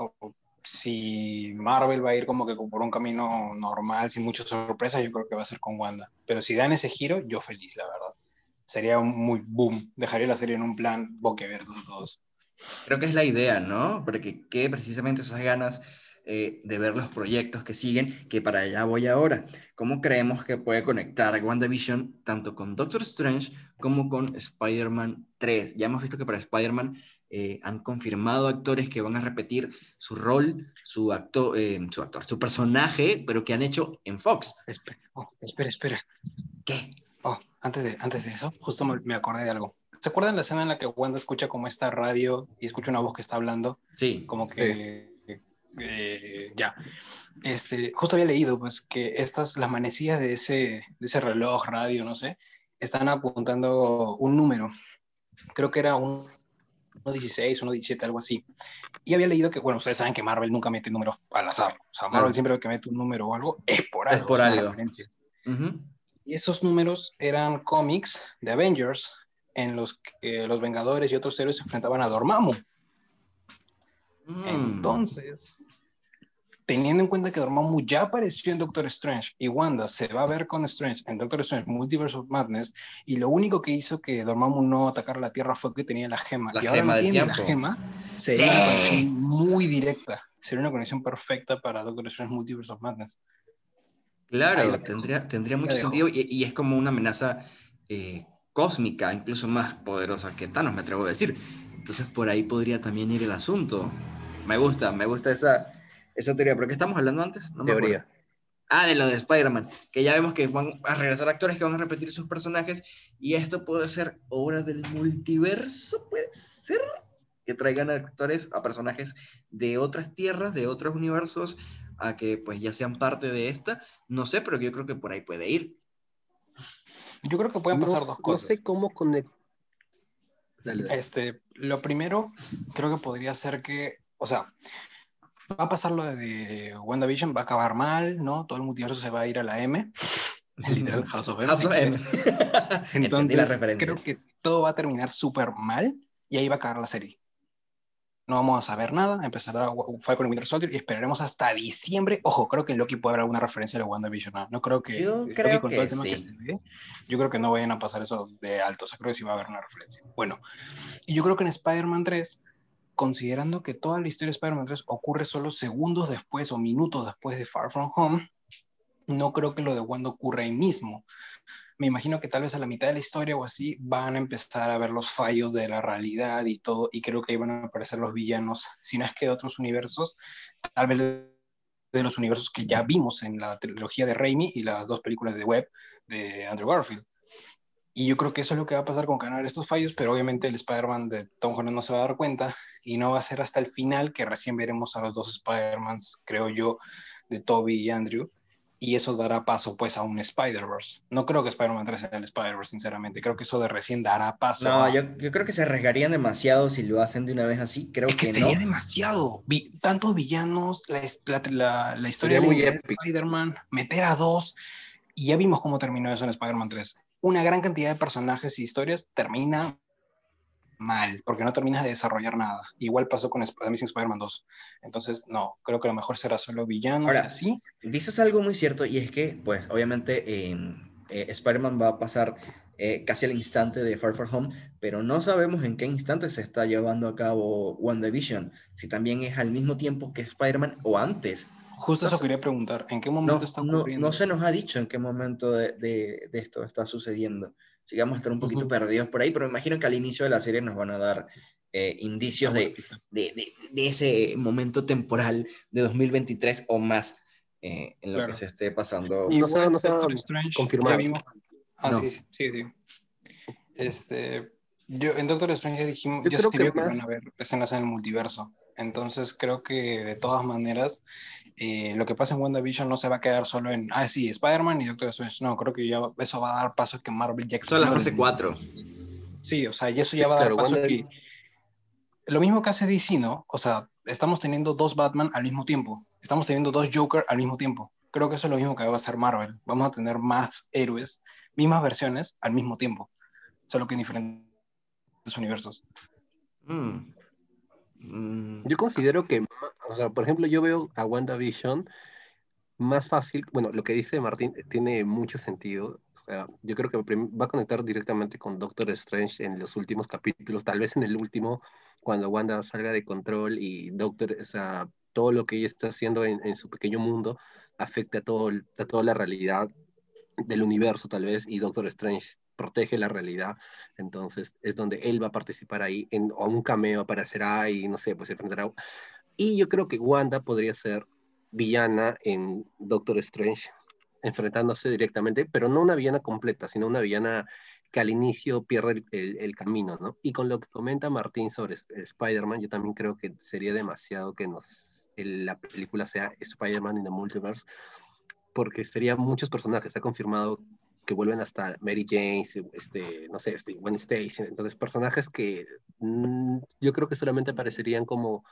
si Marvel va a ir como que por un camino normal, sin muchas sorpresas, yo creo que va a ser con Wanda. Pero si dan ese giro, yo feliz, la verdad sería un muy boom. Dejaría la serie en un plan boquiabierto de todos. Creo que es la idea, ¿no? Porque que precisamente esas ganas eh, de ver los proyectos que siguen, que para allá voy ahora. ¿Cómo creemos que puede conectar WandaVision tanto con Doctor Strange como con Spider-Man 3? Ya hemos visto que para Spider-Man eh, han confirmado actores que van a repetir su rol, su, acto, eh, su actor, su personaje, pero que han hecho en Fox. Espera, oh, espera, espera. ¿Qué? Antes de, antes de eso, justo me, acordé de algo. ¿Se acuerdan la escena en la que Wanda escucha como esta radio y escucha una voz que está hablando? Sí. Como que... Eh, ya. Este, justo había leído pues que estas, las manecillas de ese, de ese reloj, radio, no sé, están apuntando un número. Creo que era un 1.16, 1.17, algo así. Y había leído que, bueno, ustedes saben que Marvel nunca mete números al azar. O sea, Marvel siempre que mete un número o algo es por algo. Es por algo. Y esos números eran cómics de Avengers en los que los Vengadores y otros héroes se enfrentaban a Dormammu. Mm. Entonces, teniendo en cuenta que Dormammu ya apareció en Doctor Strange y Wanda se va a ver con Strange en Doctor Strange Multiverse of Madness y lo único que hizo que Dormammu no atacara la Tierra fue que tenía la gema. La y gema ahora tiempo. la gema, sería una conexión muy directa. Sería una conexión perfecta para Doctor Strange Multiverse of Madness. Claro, tendría, tendría mucho sentido y, es como una amenaza eh, cósmica, incluso más poderosa que Thanos, me atrevo a decir. Entonces por ahí podría también ir el asunto. Me gusta, me gusta esa, esa teoría. ¿Pero qué estamos hablando antes? No teoría. Ah, de lo de Spider-Man, que ya vemos que van a regresar actores que van a repetir sus personajes y esto puede ser obra del multiverso, puede ser que traigan actores a personajes de otras tierras, de otros universos, a que pues ya sean parte de esta. No sé, pero yo creo que por ahí puede ir. Yo creo que pueden pasar dos cosas. No sé cómo conectar. Este, lo primero, creo que podría ser que, o sea, va a pasar lo de WandaVision, va a acabar mal, ¿no? Todo el multiverso se va a ir a la M. Literal, House of M. House of M. Entonces, creo que todo va a terminar súper mal y ahí va a acabar la serie. No vamos a saber nada, empezará Falcon y Winter Soldier y esperaremos hasta diciembre. Ojo, creo que en Loki puede haber alguna referencia a la WandaVision. ¿no? no creo que. Yo creo que sí. yo creo que no vayan a pasar eso de alto. O sea, creo que sí va a haber una referencia. Bueno, y yo creo que en Spider-Man 3, considerando que toda la historia de Spider-Man 3 ocurre solo segundos después o minutos después de Far From Home, no creo que lo de Wanda ocurra ahí mismo me imagino que tal vez a la mitad de la historia o así van a empezar a ver los fallos de la realidad y todo, y creo que ahí van a aparecer los villanos, si no es que de otros universos, tal vez de los universos que ya vimos en la trilogía de Raimi y las dos películas de web de Andrew Garfield. Y yo creo que eso es lo que va a pasar con ganar estos fallos, pero obviamente el Spider-Man de Tom Holland no se va a dar cuenta y no va a ser hasta el final que recién veremos a los dos Spider-Mans, creo yo, de Toby y Andrew, y eso dará paso pues a un Spider-Verse. No creo que Spider-Man 3 sea el Spider-Verse, sinceramente. Creo que eso de recién dará paso. No, yo, yo, creo que se arriesgarían demasiado si lo hacen de una vez así. Creo es que, sería demasiado. tantos villanos, la, la, la, historia de Spider-Man, meter a dos. Y ya vimos cómo terminó eso en Spider-Man 3. Una gran cantidad de personajes y historias termina mal, porque no terminas de desarrollar nada. Igual pasó con Amazing Spider-Man 2. Entonces, no, creo que lo mejor será solo villano. Ahora, así. dices algo muy cierto y es que, pues, obviamente eh, Spider-Man va a pasar eh, casi al instante de Far From Home, pero no sabemos en qué instante se está llevando a cabo WandaVision, si también es al mismo tiempo que Spider-Man o antes. Justo eso quería preguntar, ¿en qué momento está ocurriendo? No, se nos ha dicho en qué momento de, de, de esto está sucediendo sigamos a estar un poquito perdidos por ahí, pero me imagino que al inicio de la serie nos van a dar eh, indicios de, de, de, ese momento temporal de 2023 o más eh, en lo que se esté pasando. Y no se no confirmado. Ah, sí, sí, sí. Este, yo, en Doctor Strange ya dijimos, yo, que, van a ver escenas en el multiverso. Entonces creo que de todas maneras eh, lo que pasa en WandaVision no se va a quedar solo en, ah, sí, Spider-Man y Doctor Strange. No, creo que ya eso va a dar paso a que Marvel ya es la fase 4. Sí, o sea, y eso ya va a dar paso a que... Lo mismo que hace DC, ¿no? O sea, estamos teniendo dos Batman al mismo tiempo. Estamos teniendo dos Joker al mismo tiempo. Creo que eso es lo mismo que va a hacer Marvel. Vamos a tener más héroes, mismas versiones al mismo tiempo. Solo que en diferentes universos. Mm. Mm. Yo considero que, o sea, por ejemplo, yo veo a WandaVision más fácil, bueno, lo que dice Martín tiene mucho sentido. O sea, yo creo que va a conectar directamente con Doctor Strange en los últimos capítulos, tal vez en el último, cuando Wanda salga de control y Doctor, o sea, todo lo que ella está haciendo en, en su pequeño mundo afecta a, todo, a toda la realidad del universo, tal vez, y Doctor Strange protege la realidad, entonces es donde él va a participar ahí, en, o un cameo aparecerá y no sé, pues se enfrentará. Y yo creo que Wanda podría ser villana en Doctor Strange, enfrentándose directamente, pero no una villana completa, sino una villana que al inicio pierde el, camino, ¿no? Y con lo que comenta Martín sobre Spider-Man, yo también creo que sería demasiado que nos, la película sea Spider-Man in the Multiverse, porque serían muchos personajes. Ha confirmado que vuelven hasta Mary Jane, este, no sé, este, Gwen Stacy, entonces personajes que mm, yo creo que solamente aparecerían como,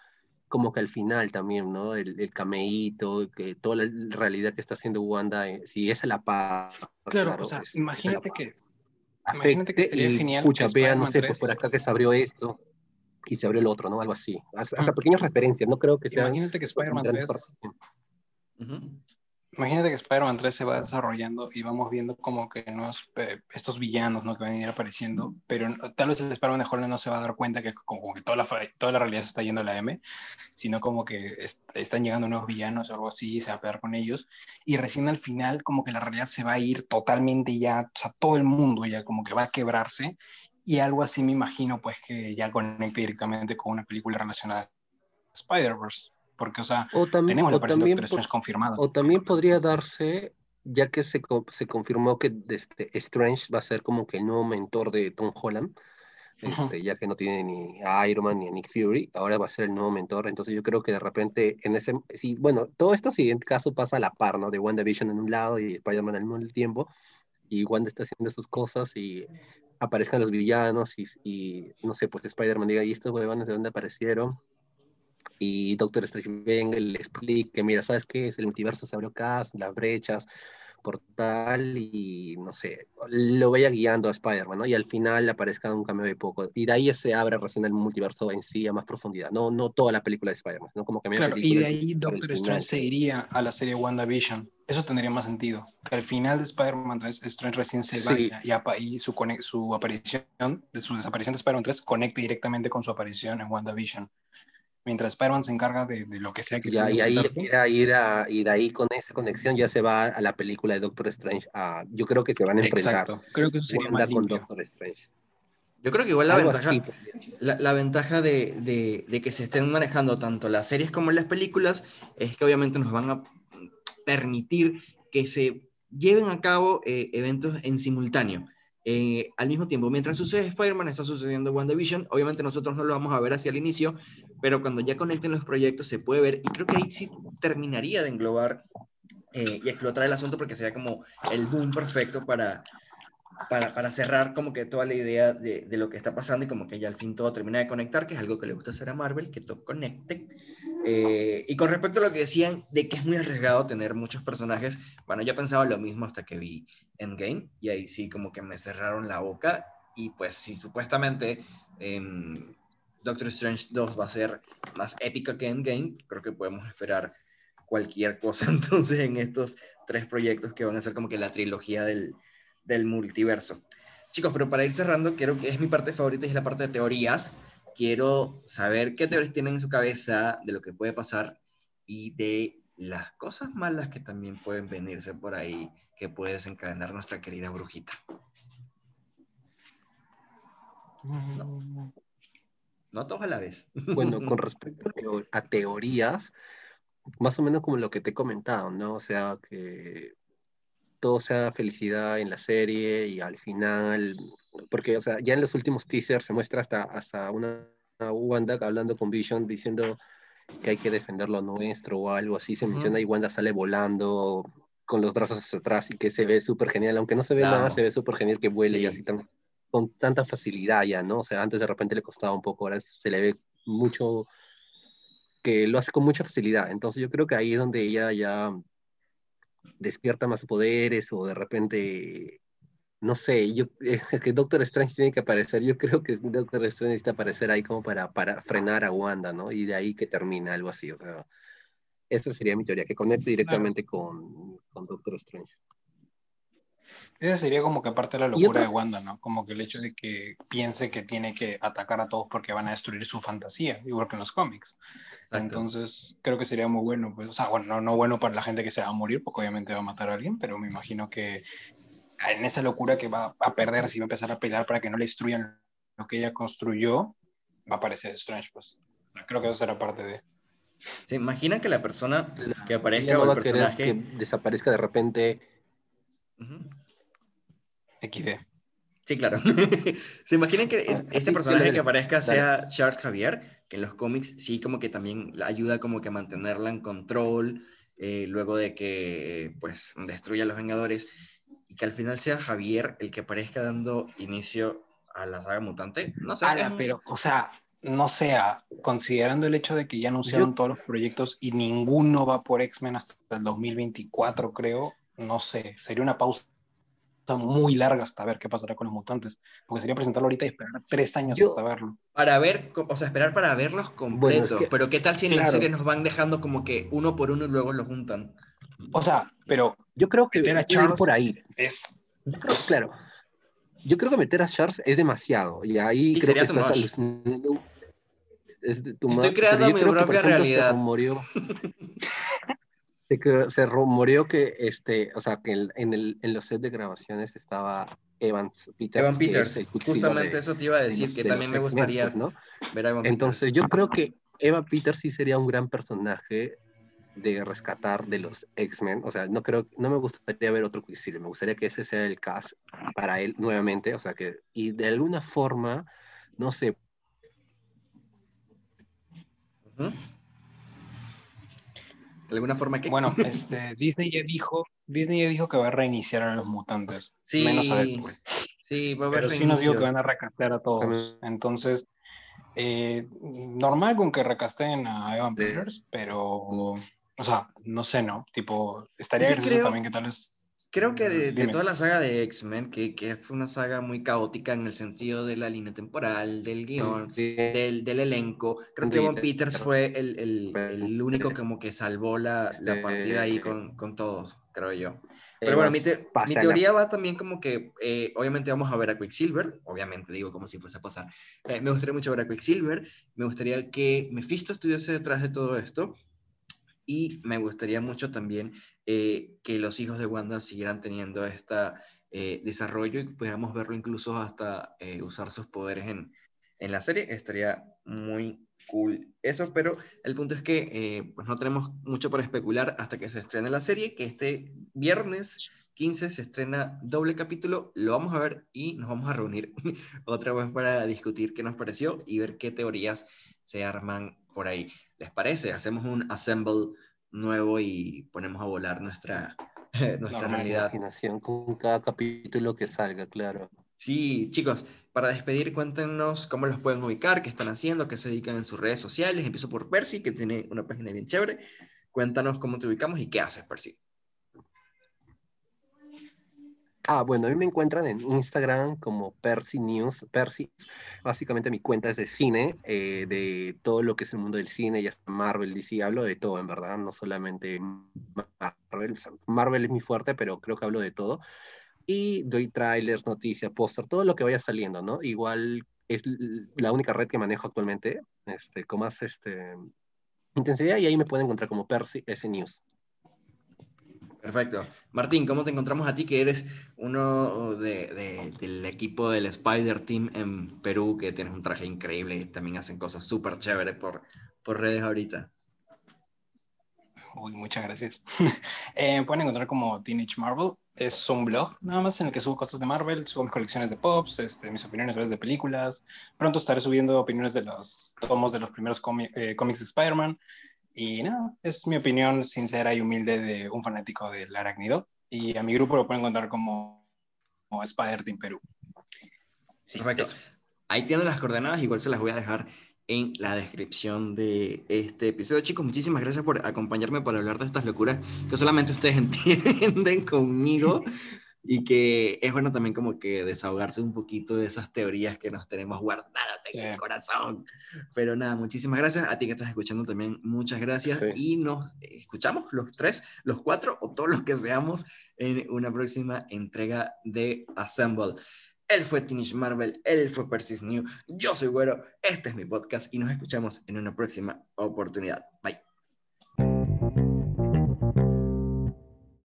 como que al final también, ¿no? El, el cameíto, que toda la realidad que está haciendo Wanda, eh, si es a la paz. Claro, o sea, imagínate que... Imagínate que sería genial. Escucha, vean, no sé, pues por acá que se abrió esto y se abrió el otro, ¿no? Algo así. Hasta pequeñas referencias, no creo que sea. Imagínate que Spider-Man 3 Imagínate que Spider-Man 3 se va desarrollando y vamos viendo como que eh, estos villanos ¿no? que van a ir apareciendo, pero tal vez el Spider-Man de Holland no se va a dar cuenta que como que toda la, toda la realidad se está yendo a la M, sino como que están llegando nuevos villanos o algo así, se va a pegar con ellos, y recién al final como que la realidad se va a ir totalmente ya, o sea, todo el mundo ya como que va a quebrarse, y algo así me imagino pues que ya conecte directamente con una película relacionada a Spider-Verse porque, o sea, tenemos la aparición de confirmado. O también podría darse, ya que se, se confirmó que este, Strange va a ser como que el nuevo mentor de Tom Holland, este, ya que no tiene ni a Iron Man ni a Nick Fury, ahora va a ser el nuevo mentor, entonces yo creo que de repente en ese, sí, bueno, todo esto siguiente caso pasa a la par, ¿no? De WandaVision en un lado y Spider-Man al mismo tiempo, y Wanda está haciendo sus cosas y aparezcan los villanos y, y no sé, pues Spider-Man diga, ¿y estos huevones de dónde aparecieron? Y Doctor Strange venga y le explique, mira, ¿sabes qué? Es el multiverso, se abrió acá, las brechas, portal y, no sé, lo vaya guiando a Spider-Man, ¿no? Y al final aparezca un cambio de poco. Y de ahí se abre recién el multiverso en sí a más profundidad. No, no toda la película de Spider-Man, ¿no? Como que claro, y de ahí Doctor Strange se iría a la serie WandaVision. Eso tendría más sentido. Que al final de Spider-Man 3, Strange recién se vaya y, su, su aparición, su desaparición de Spider-Man 3 conecte directamente con su aparición en WandaVision mientras Spider-Man se encarga de, de, lo que sea que ya, y ahí ir a, y de ahí con esa conexión ya se va a la película de Doctor Strange a, yo creo que se van a enfrentar Exacto. creo que sería más con Doctor Strange yo creo que igual la ventaja, la, la, ventaja de, de, de, que se estén manejando tanto las series como las películas es que obviamente nos van a permitir que se lleven a cabo eh, eventos en simultáneo. Eh, al mismo tiempo. Mientras sucede Spider-Man, está sucediendo WandaVision. Obviamente nosotros no lo vamos a ver hacia el inicio, pero cuando ya conecten los proyectos se puede ver y creo que ahí sí terminaría de englobar eh, y explotar el asunto porque sería como el boom perfecto para, para, para, cerrar como que toda la idea de, de, lo que está pasando y como que ya al fin todo termina de conectar, que es algo que le gusta hacer a Marvel, que todo conecte. Eh, y con respecto a lo que decían de que es muy arriesgado tener muchos personajes, bueno, yo pensaba lo mismo hasta que vi Endgame y ahí sí como que me cerraron la boca y pues si supuestamente eh, Doctor Strange 2 va a ser más épica que Endgame, creo que podemos esperar cualquier cosa entonces en estos tres proyectos que van a ser como que la trilogía del, del multiverso. Chicos, pero para ir cerrando, quiero que es mi parte favorita y es la parte de teorías. Quiero saber qué teorías tienen en su cabeza de lo que puede pasar y de las cosas malas que también pueden venirse por ahí, que puede desencadenar nuestra querida brujita. No, no todos a la vez. Bueno, con respecto a teorías, más o menos como lo que te he comentado, ¿no? O sea, que todo sea felicidad en la serie y al final, porque, o sea, ya en los últimos teasers se muestra hasta, hasta una, una Wanda hablando con Vision diciendo que hay que defender lo nuestro o algo así, se menciona y Wanda sale volando con los brazos hacia atrás y que se ve súper genial, aunque no se ve nada, se ve súper genial que vuele y así con tanta facilidad ya, ¿no? O sea, antes de repente le costaba un poco, ahora se le ve mucho, que lo hace con mucha facilidad, entonces yo creo que ahí es donde ella ya despierta más poderes o de repente, no sé, yo, es que Doctor Strange tiene que aparecer, yo creo que Doctor Strange necesita aparecer ahí como para, para frenar a Wanda, ¿no? Y de ahí que termina algo así, o sea, esa sería mi teoría, que conecte directamente con, con Doctor Strange. Esa sería como que aparte de la locura de Wanda, ¿no? Como que el hecho de que piense que tiene que atacar a todos porque van a destruir su fantasía, igual que en los cómics. Entonces, creo que sería muy bueno, pues, o sea, bueno, no, no bueno para la gente que se va a morir, porque obviamente va a matar a alguien, pero me imagino que en esa locura que va a perder, si va a empezar a pelear para que no le destruyan lo que ella construyó, va a aparecer Strange, pues. Creo que eso será parte de... ¿Se imagina que la persona que aparezca o el personaje... Que desaparezca de repente... XD. Sí, claro. ¿Se imaginan que este personaje que aparezca sea Charles Javier? Que en los cómics sí como que también ayuda como que a mantenerla en control, eh, luego de que pues destruya a los Vengadores, y que al final sea Javier el que aparezca dando inicio a la saga mutante. No sé. pero, o sea, no sea, considerando el hecho de que ya anunciaron todos los proyectos y ninguno va por X-Men hasta el 2024, creo, no sé, sería una pausa muy larga hasta ver qué pasará con los mutantes, porque sería presentarlo ahorita y esperar tres años hasta verlo. Para ver, o sea, esperar para verlos completos, pero qué tal si en la serie nos van dejando como que uno por uno y luego los juntan. O sea, pero yo creo que meter a Charles por ahí es... claro, yo creo que meter a Charles es demasiado, y ahí creo que estás Estoy creando mi propia realidad. se rumoreó que, este, o sea, que en, el, en los sets de grabaciones estaba Evans Peters. Evan Peters, justamente eso te iba a decir, que también me gustaría pues, ¿no? ver a Evan Entonces, yo creo que Eva Peters sí sería un gran personaje de rescatar de los X-Men, o sea, no creo, no me gustaría ver otro Quicksilver, me gustaría que ese sea el cast para él nuevamente, o sea, que, y de alguna forma, no sé, de alguna forma que... Bueno, este, Disney ya dijo, Disney ya dijo que va a reiniciar a los mutantes, sí, menos a Deadpool. Sí, va a haber Pero sí nos dijo que van a recastear a todos. Entonces, eh, normal con que recasten a Evan Peters, pero, o sea, no sé, ¿no? Tipo, estaría gracioso también que tal vez Creo que de, toda la saga de X-Men, que, que, fue una saga muy caótica en el sentido de la línea temporal, del guion, del, del, elenco, creo que Von Peters fue el, el, el, único como que salvó la, la partida ahí con, con, todos, creo yo. Pero bueno, mi, mi teoría va también como que, eh, obviamente vamos a ver a Quicksilver, obviamente digo como si fuese a pasar. Eh, me gustaría mucho ver a Quicksilver, me gustaría que Mephisto estuviese detrás de todo esto, y me gustaría mucho también eh, que los hijos de Wanda siguieran teniendo este desarrollo y podamos verlo incluso hasta eh, usar sus poderes en, en, la serie. Estaría muy cool eso, pero el punto es que pues no tenemos mucho para especular hasta que se estrene la serie, que este viernes 15 se estrena doble capítulo, lo vamos a ver y nos vamos a reunir otra vez para discutir qué nos pareció y ver qué teorías se arman por ahí. ¿Les parece? Hacemos un assemble nuevo y ponemos a volar nuestra, nuestra realidad. Imaginación con cada capítulo que salga, claro. Sí, chicos, para despedir, cuéntenos cómo los pueden ubicar, qué están haciendo, qué se dedican en sus redes sociales. Empiezo por Percy, que tiene una página bien chévere. Cuéntanos cómo te ubicamos y qué haces, Percy. Ah, bueno, a mí me encuentran en Instagram como Percy News. Percy, básicamente mi cuenta es de cine, eh, de todo lo que es el mundo del cine, ya sea Marvel, DC, hablo de todo, en verdad, no solamente Marvel. Marvel es mi fuerte, pero creo que hablo de todo. Y doy trailers, noticias, póster, todo lo que vaya saliendo, ¿no? Igual es la única red que manejo actualmente, este, con más este, intensidad, y ahí me pueden encontrar como Percy S News. Perfecto. Martín, ¿cómo te encontramos a ti que eres uno de, del equipo del Spider Team en Perú, que tienes un traje increíble y también hacen cosas súper chéveres por, por redes ahorita? Uy, muchas gracias. eh, pueden encontrar como Teenage Marvel. Es un blog nada más en el que subo cosas de Marvel, subo mis colecciones de pops, este, mis opiniones de películas. Pronto estaré subiendo opiniones de los tomos de los primeros eh, cómics de Spider-Man. Y nada, es mi opinión sincera y humilde de un fanático del arácnido. Y a mi grupo lo pueden encontrar como, como Spider Team Perú. Perfecto. Ahí tienen las coordenadas, igual se las voy a dejar en la descripción de este episodio. Chicos, muchísimas gracias por acompañarme para hablar de estas locuras que solamente ustedes entienden conmigo y que es bueno también como que desahogarse un poquito de esas teorías que nos tenemos guardadas en el corazón. Pero nada, muchísimas gracias. A ti que estás escuchando también, muchas gracias. Y nos escuchamos los tres, los cuatro o todos los que seamos en una próxima entrega de Assemble. Él fue Teenage Marvel, él fue Persis New, yo soy Güero, este es mi podcast y nos escuchamos en una próxima oportunidad. Bye.